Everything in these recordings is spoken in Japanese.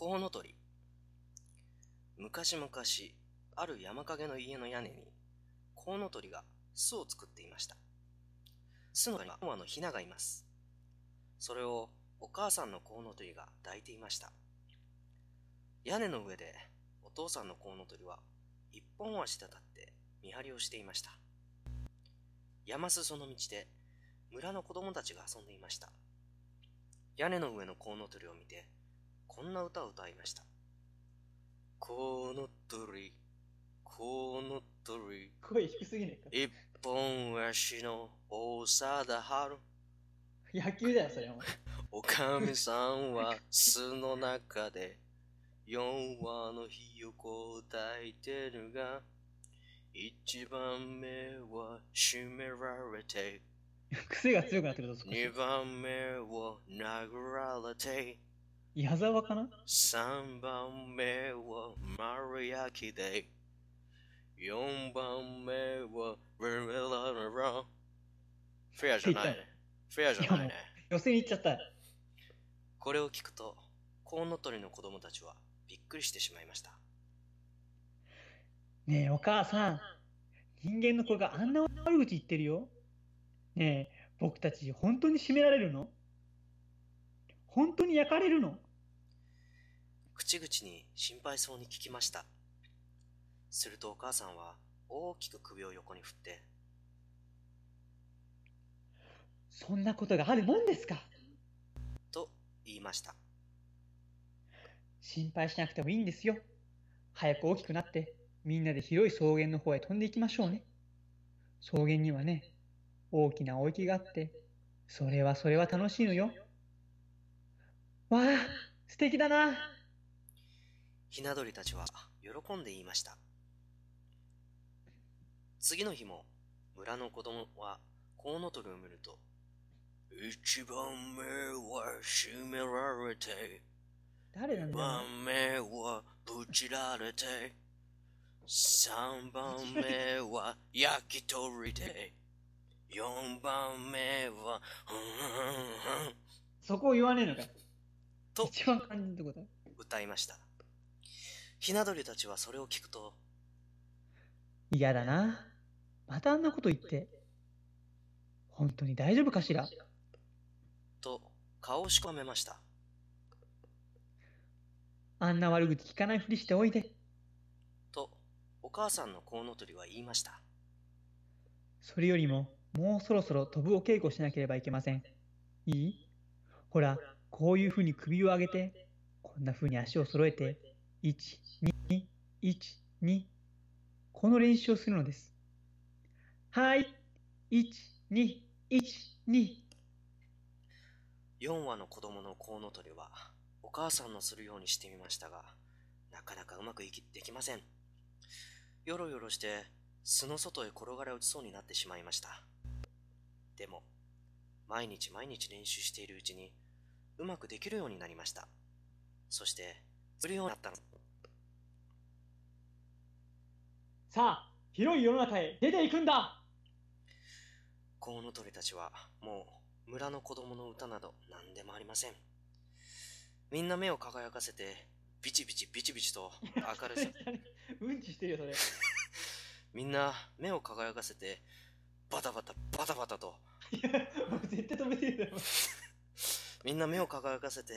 コウノトリ。昔々、ある山陰の家の屋根に、コウノトリが巣を作っていました。巣の中にはのヒナがいます。それをお母さんのコウノトリが抱いていました。屋根の上でお父さんのコウノトリは一本足で立って見張りをしていました。山裾の道で村の子供たちが遊んでいました。屋根の上のコウノトリを見て、こんな歌を歌いました。コウノトリ、コウノトリ、声低すぎねえ一本足の大貞治。か。野球だよ、それも。おかみさんは巣の中で四羽のひよこを抱いてるが、一番目は締められて、癖が強くなってるぞ、少二し。番目を殴られて、矢沢かな？三番目は丸焼きで、四番目はルルルルルフェアじゃないね。フェアじゃないね。寄せに行っちゃったよ。これを聞くと、コウノトリの子供たちはびっくりしてしまいました。ねえ、お母さん。人間の子があんな悪口言ってるよ。ねえ、僕たち本当に締められるの？本当に焼かれるの？口々に心配そうに聞きました。するとお母さんは大きく首を横に振って、そんなことがあるもんですか？と言いました。心配しなくてもいいんですよ。早く大きくなって、みんなで広い草原の方へ飛んでいきましょうね。草原にはね、大きな大池があって、それはそれは楽しいのよ。わあ、素敵だな。ひな鳥たちは喜んで言いました。次の日も村の子供はコウノトリを見ると、一番目は締められて、二誰なんだよ。番目はぶちられて、三番目は焼き鳥で、四番目は、そこを言わねえのかよ。と一番肝心ってこと？歌いました。ひな鳥たちはそれを聞くと、嫌だな。またあんなこと言って。本当に大丈夫かしら？と顔をしかめました。あんな悪口聞かないふりしておいで。と、お母さんのコウノトリは言いました。それよりも、もうそろそろ飛ぶお稽古しなければいけません。いい？ほら、こういうふうに首を上げて、こんなふうに足を揃えて、1、2、1、2、この練習をするのです。はい、1、2、1、2。4羽の子供のコウノトリは、お母さんのするようにしてみましたが、なかなかうまくいきできません。よろよろして、巣の外へ転がり落ちそうになってしまいました。でも、毎日毎日練習しているうちに、うまくできるようになりました。そして、するようになったの。さあ、広い世の中へ出ていくんだコウノトリたちはもう村の子供の歌など何でもありません。みんな目を輝かせてビチビチビチビチと明るさ、うんちしてるよ、それ。みんな目を輝かせてバタバタバタバタといや、もう絶対止めてるだろ。みんな目を輝かせて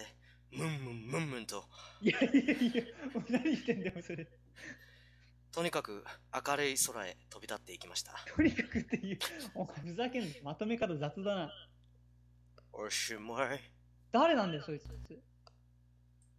ムンムンムンムンといやいやいや、もう何してんだよ、それ。とにかく明るい空へ飛び立っていきました。とにかくっていう、お前ふざけんな。まとめ方雑だな。おしまい。誰なんだよ、そいつ。